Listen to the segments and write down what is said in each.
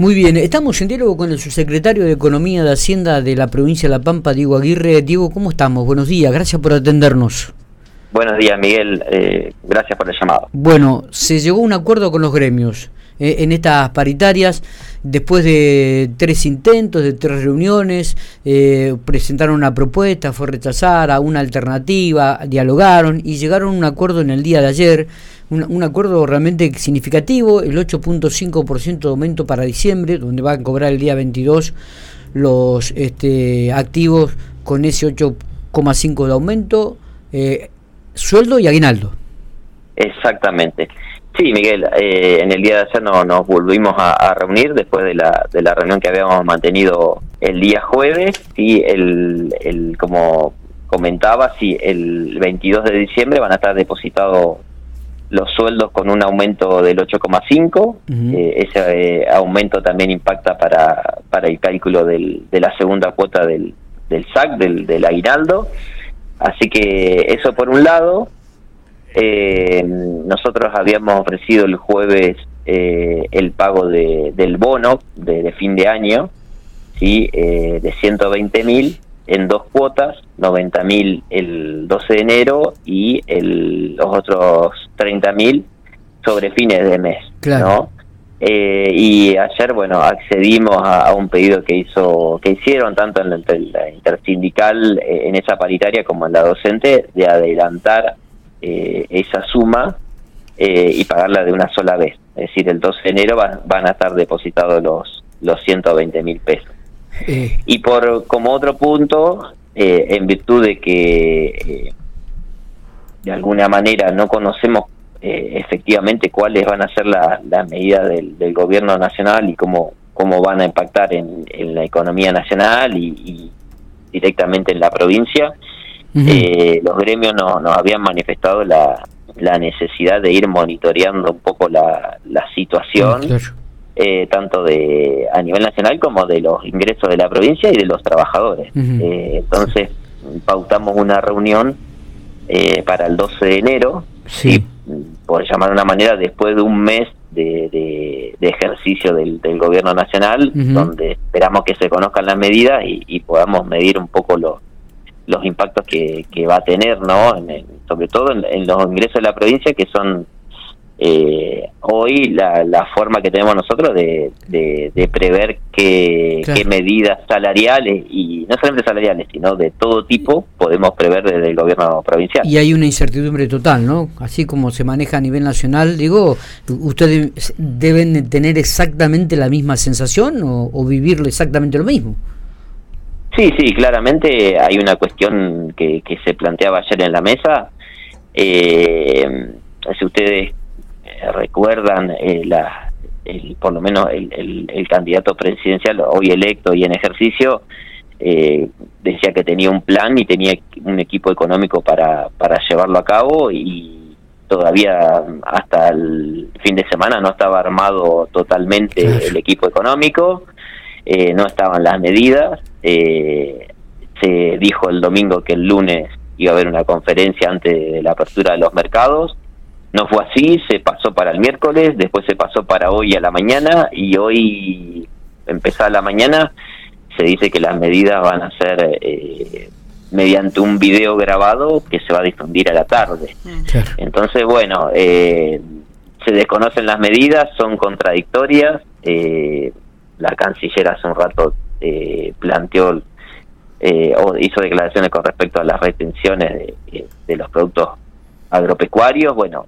Muy bien, estamos en diálogo con el subsecretario de Economía de Hacienda de la provincia de La Pampa, Diego Aguirre. Diego, ¿cómo estamos? Buenos días, gracias por atendernos. Buenos días, Miguel. Eh, gracias por el llamado. Bueno, se llegó a un acuerdo con los gremios eh, en estas paritarias. Después de tres intentos, de tres reuniones, eh, presentaron una propuesta, fue rechazada, una alternativa, dialogaron y llegaron a un acuerdo en el día de ayer un, acuerdo realmente significativo, el 8.5% de aumento para diciembre, donde van a cobrar el día 22 los este, activos con ese 8,5% de aumento, eh, sueldo y aguinaldo. Exactamente. Sí, Miguel, eh, en el día de ayer no, nos volvimos a, reunir después de la, de la reunión que habíamos mantenido el día jueves y el, el como comentaba, sí, el 22 de diciembre van a estar depositados los sueldos con un aumento del 8,5. Eh, ese eh, aumento también impacta para, para el cálculo del, de la segunda cuota del, del SAC, del, del aguinaldo. Así que eso por un lado. Eh, nosotros habíamos ofrecido el jueves el pago de, del bono de, fin de año, ¿sí? de 120 mil en dos cuotas, 90 mil el 12 de enero y el, los otros 30 mil sobre fines de mes. Claro. Eh, y ayer, bueno, accedimos a, un pedido que hizo que hicieron tanto en la, intersindical, eh, en esa paritaria, como en la docente, de adelantar eh, esa suma y pagarla de una sola vez. Es decir, el 12 de enero van a estar depositados los, los 120 mil pesos. Y por como otro punto, eh, en virtud de que eh, de alguna manera no conocemos eh, efectivamente cuáles van a ser las medidas del, gobierno nacional y cómo, cómo van a impactar en, la economía nacional y, directamente en la provincia, los gremios nos, nos habían manifestado la, la necesidad de ir monitoreando un poco la, la situación. Eh, tanto de a nivel nacional como de los ingresos de la provincia y de los trabajadores. Eh, entonces pautamos una reunión eh, para el 12 de enero, sí. por llamar de una manera, después de un mes de, ejercicio del, gobierno nacional, donde esperamos que se conozcan las medidas y, podamos medir un poco los los impactos que, va a tener, ¿no? sobre todo en los ingresos de la provincia, que son eh, hoy la, la, forma que tenemos nosotros de, de, prever qué, qué, medidas salariales y no solamente salariales sino de todo tipo podemos prever desde el gobierno provincial. Y hay una incertidumbre total no así como se maneja a nivel nacional digo ustedes deben tener exactamente la misma sensación o, o vivirlo exactamente lo mismo sí sí claramente hay una cuestión que, que se planteaba ayer en la mesa. Eh, si ustedes recuerdan eh, la, el, por lo menos el, el, candidato presidencial hoy electo y en ejercicio eh, decía que tenía un plan y tenía un equipo económico para, para llevarlo a cabo y todavía hasta el fin de semana no estaba armado totalmente el equipo económico, eh, no estaban las medidas, se dijo el domingo que el lunes iba a haber una conferencia antes de la apertura de los mercados no fue así, se pasó para el miércoles, después se pasó para hoy a la mañana y hoy, empezada la mañana, se dice que las medidas van a ser eh, mediante un video grabado que se va a difundir a la tarde. Entonces, bueno, eh, se desconocen las medidas, son contradictorias. Eh, la canciller hace un rato planteó o hizo declaraciones con respecto a las retenciones de, de los productos agropecuarios. Bueno,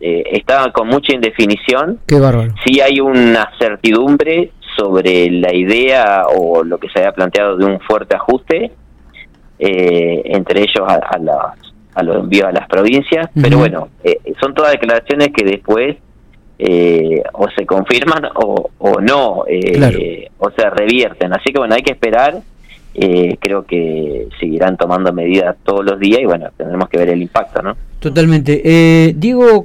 eh, está con mucha indefinición. Qué bárbaro. Sí hay una certidumbre sobre la idea o lo que se había planteado de un fuerte ajuste, eh, entre ellos a, a, a los envíos a las provincias, pero bueno, eh, son todas declaraciones que después eh, o se confirman o, o no, o se revierten. Así que bueno, hay que esperar. creo que seguirán tomando medidas todos los días y bueno, tendremos que ver el impacto, ¿no? Totalmente. Eh, Diego,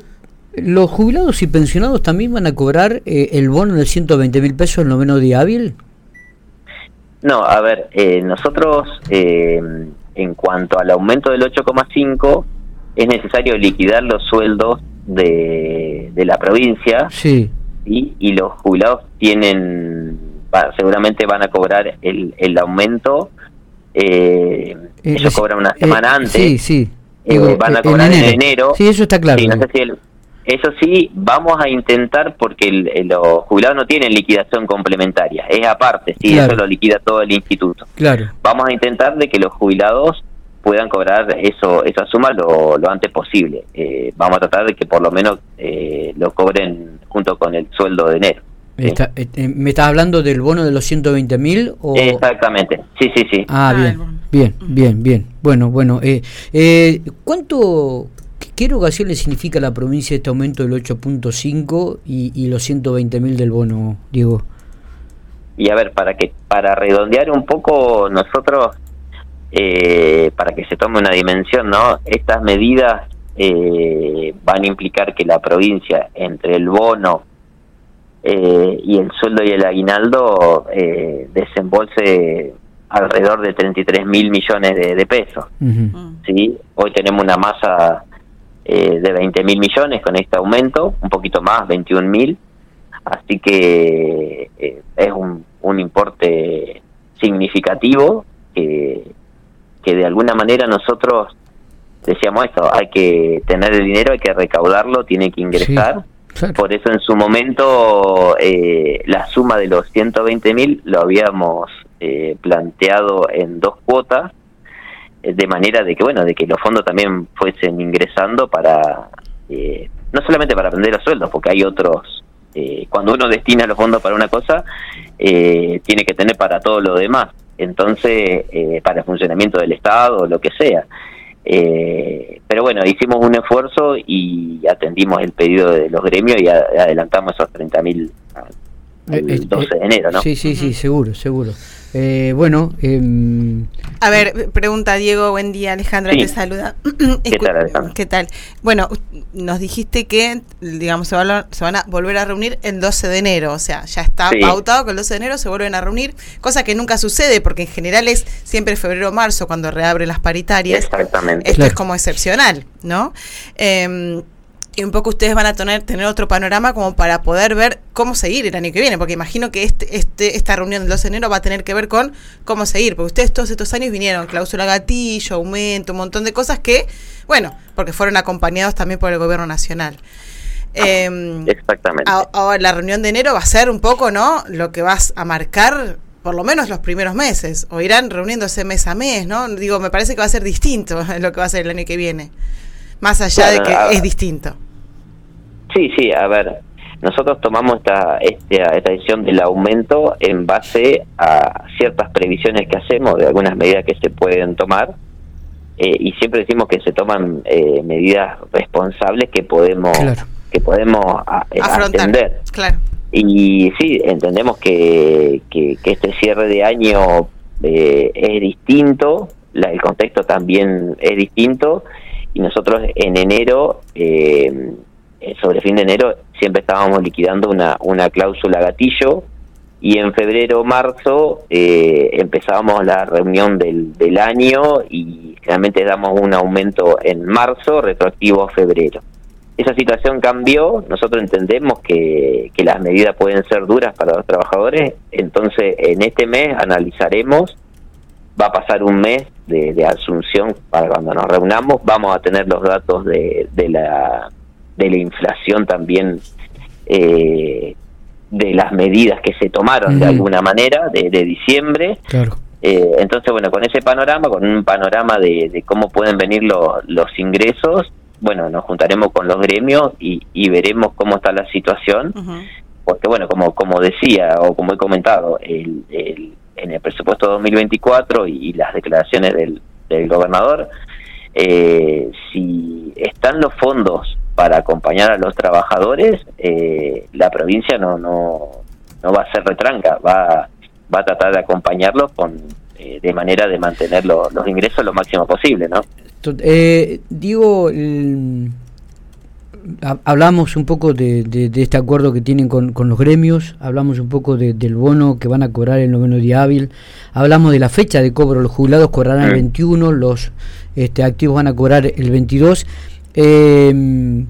¿los jubilados y pensionados también van a cobrar eh, el bono de 120 mil pesos el noveno día hábil? No, a ver, eh, nosotros eh, en cuanto al aumento del 8,5 es necesario liquidar los sueldos de, de la provincia. Sí. y los jubilados tienen, seguramente van a cobrar el, el aumento, eh, eh ellos cobran una semana antes. Sí, sí. van a cobrar en enero. Sí, eso está claro. eso sí, vamos a intentar, porque los jubilados no tienen liquidación complementaria, es aparte, sí, eso lo liquida todo el instituto. Claro. Vamos a intentar de que los jubilados puedan cobrar eso esa suma lo, lo antes posible. Eh, vamos a tratar de que por lo menos eh, lo cobren junto con el sueldo de enero. Eh, ¿Me estás hablando del bono de los 120 mil? Exactamente, sí, sí, sí. Ah, bien, bien, bien, bien. Bueno, bueno. Eh, ¿Cuánto, qué erogación le significa a la provincia este aumento del 8.5 y, y los 120 mil del bono, Diego? Y a ver, para que para redondear un poco, nosotros eh, para que se tome una dimensión, ¿no? Estas medidas eh, van a implicar que la provincia, entre el bono eh, y el sueldo y el aguinaldo, eh, desembolse alrededor de 33 mil millones de, pesos. ¿sí? Hoy tenemos una masa eh, de 20 mil millones con este aumento, un poquito más, 21 mil. Así que eh, es un, un importe significativo que que de alguna manera nosotros decíamos esto, hay que tener el dinero, hay que recaudarlo, tiene que ingresar. Por eso en su momento eh, la suma de los 120 mil lo habíamos eh, planteado en dos cuotas, eh, de manera de que bueno, de que los fondos también fuesen ingresando para no solamente para aprender los sueldos, porque hay otros. cuando uno destina los fondos para una cosa, tiene que tener para todo lo demás entonces eh, para el funcionamiento del Estado lo que sea. Eh, pero bueno, hicimos un esfuerzo y atendimos el pedido de los gremios y adelantamos esos 30 mil el 12 de enero, ¿no? Sí, sí, sí, seguro, seguro. Eh, bueno, em, a ver, pregunta Diego, buen día, Alejandra te saluda. ¿Qué tal, Alejandra? ¿Qué tal? Bueno, nos dijiste que, digamos, se van, a, se van a volver a reunir el 12 de enero, o sea, ya está pautado que el 12 de enero se vuelven a reunir, cosa que nunca sucede, porque en general es siempre febrero o marzo cuando reabren las paritarias. Exactamente. Esto es como excepcional, ¿no? Eh, y un poco ustedes van a tener, tener otro panorama como para poder ver cómo seguir el año que viene, porque imagino que este, este, esta reunión del 12 de enero va a tener que ver con cómo seguir, porque ustedes todos estos años vinieron, cláusula gatillo, aumento, un montón de cosas que, bueno, porque fueron acompañados también por el gobierno nacional. Em, Exactamente. Ahora la reunión de enero va a ser un poco, ¿no? Lo que vas a marcar por lo menos los primeros meses, o irán reuniéndose mes a mes, ¿no? Digo, me parece que va a ser distinto lo que va a ser el año que viene más allá de que es distinto. Sí, sí, a ver, nosotros tomamos esta, esta, esta decisión del aumento en base a ciertas previsiones que hacemos, de algunas medidas que se pueden tomar, eh, y siempre decimos que se toman eh, medidas responsables que podemos que podemos eh, atender. Claro. Y sí, entendemos que, que, este cierre de año es distinto, la, el contexto también es distinto, y nosotros en enero, eh, sobre fin de enero, siempre estábamos liquidando una, una cláusula gatillo y en febrero marzo eh, empezábamos la reunión del, del año y realmente damos un aumento en marzo retroactivo a febrero. Esa situación cambió, nosotros entendemos que, que las medidas pueden ser duras para los trabajadores, entonces en este mes analizaremos va a pasar un mes de, asunción para cuando nos reunamos, vamos a tener los datos de, de, la, de la inflación también, eh, de las medidas que se tomaron de alguna manera de, diciembre. Eh, entonces, bueno, con ese panorama, con un panorama de, cómo pueden venir los ingresos, bueno, nos juntaremos con los gremios y, y veremos cómo está la situación. Porque, bueno, como, como decía o como he comentado, el, el en el presupuesto 2024 y, las declaraciones del, del gobernador, eh, si están los fondos para acompañar a los trabajadores, eh, la provincia no, no, no va a ser retranca, va, va a tratar de acompañarlos con, eh, de manera de mantener los ingresos lo máximo posible, ¿no? digo, hablamos un poco de, este acuerdo que tienen con, los gremios, hablamos un poco del bono que van a cobrar el noveno día hábil, hablamos de la fecha de cobro, los jubilados cobrarán el 21, los este, activos van a cobrar el 22. Eh,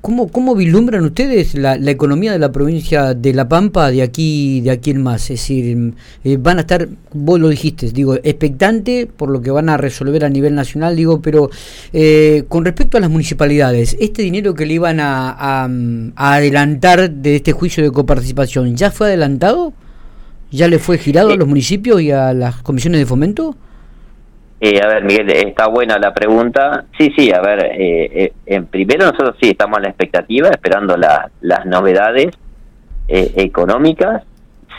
¿Cómo, ¿Cómo vislumbran ustedes la, la, economía de la provincia de La Pampa de aquí de aquí en más? Es decir, eh, van a estar, vos lo dijiste, digo, expectante por lo que van a resolver a nivel nacional, digo, pero eh, con respecto a las municipalidades, este dinero que le iban a, a, a, adelantar de este juicio de coparticipación, ¿ya fue adelantado? ¿Ya le fue girado a los municipios y a las comisiones de fomento? Eh, a ver, Miguel, está buena la pregunta. Sí, sí, a ver, eh, eh, en primero nosotros sí estamos en la expectativa, esperando la, las novedades eh, económicas.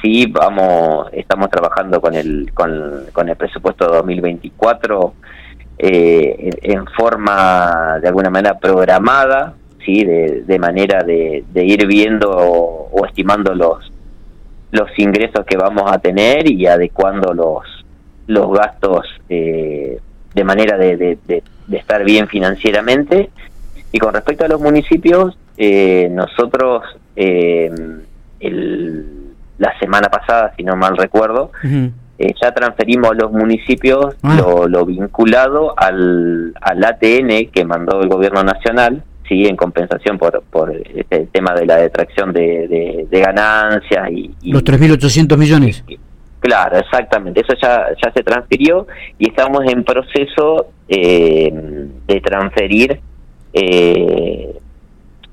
Sí, vamos, estamos trabajando con el con, el presupuesto 2024 eh, en, en, forma de alguna manera programada, sí, de, de manera de, de, ir viendo o, o estimando los los ingresos que vamos a tener y adecuando los los gastos eh, de manera de, de, de, de, estar bien financieramente. Y con respecto a los municipios, eh, nosotros eh, el, la semana pasada, si no mal recuerdo, uh -huh. ya transferimos a los municipios ah. lo, lo, vinculado al, al ATN que mandó el gobierno nacional, sí, en compensación por, por este tema de la detracción de, ganancias y, y... Los 3.800 millones. Y, Claro, exactamente. Eso ya, ya se transfirió y estamos en proceso eh, de transferir eh,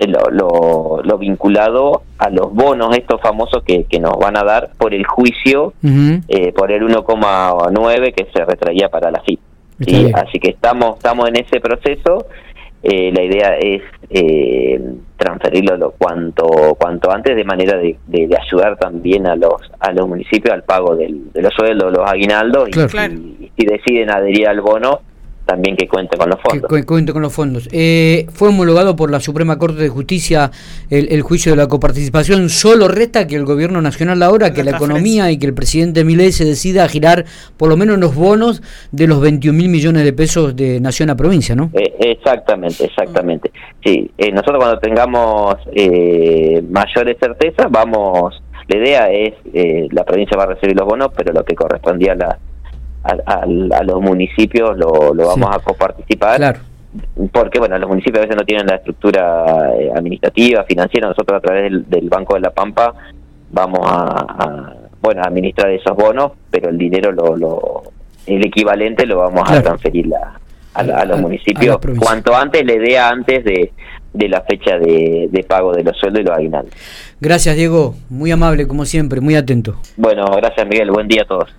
lo, lo, lo, vinculado a los bonos estos famosos que, que nos van a dar por el juicio, uh -huh. eh, por el 1,9 que se retraía para la FIP. ¿sí? Así que estamos, estamos en ese proceso. Eh, la idea es eh, transferirlo lo cuanto cuanto antes de manera de, de, de, ayudar también a los a los municipios al pago del, de los sueldos, los aguinaldos claro. y, claro. y, y, si deciden adherir al bono también que cuente con los fondos. Que cuente con los fondos. Eh, fue homologado por la Suprema Corte de Justicia el, el, juicio de la coparticipación. Solo resta que el gobierno nacional ahora, que la, la economía y que el presidente Milei se decida a girar por lo menos los bonos de los 21 mil millones de pesos de nación a provincia, ¿no? Eh, exactamente, exactamente. Sí, eh, nosotros cuando tengamos eh, mayores certezas, vamos, la idea es, eh, la provincia va a recibir los bonos, pero lo que correspondía a la a, a, a los municipios lo, lo vamos sí. a coparticipar. Claro. Porque, bueno, los municipios a veces no tienen la estructura eh, administrativa, financiera. Nosotros, a través del, del, Banco de la Pampa, vamos a, a, bueno, a administrar esos bonos, pero el dinero, lo, lo el equivalente, lo vamos claro. a transferir la, a, a, los municipios cuanto antes, la idea antes de, de la fecha de, de, pago de los sueldos y los aguinaldos. Gracias, Diego. Muy amable, como siempre, muy atento. Bueno, gracias, Miguel. Buen día a todos.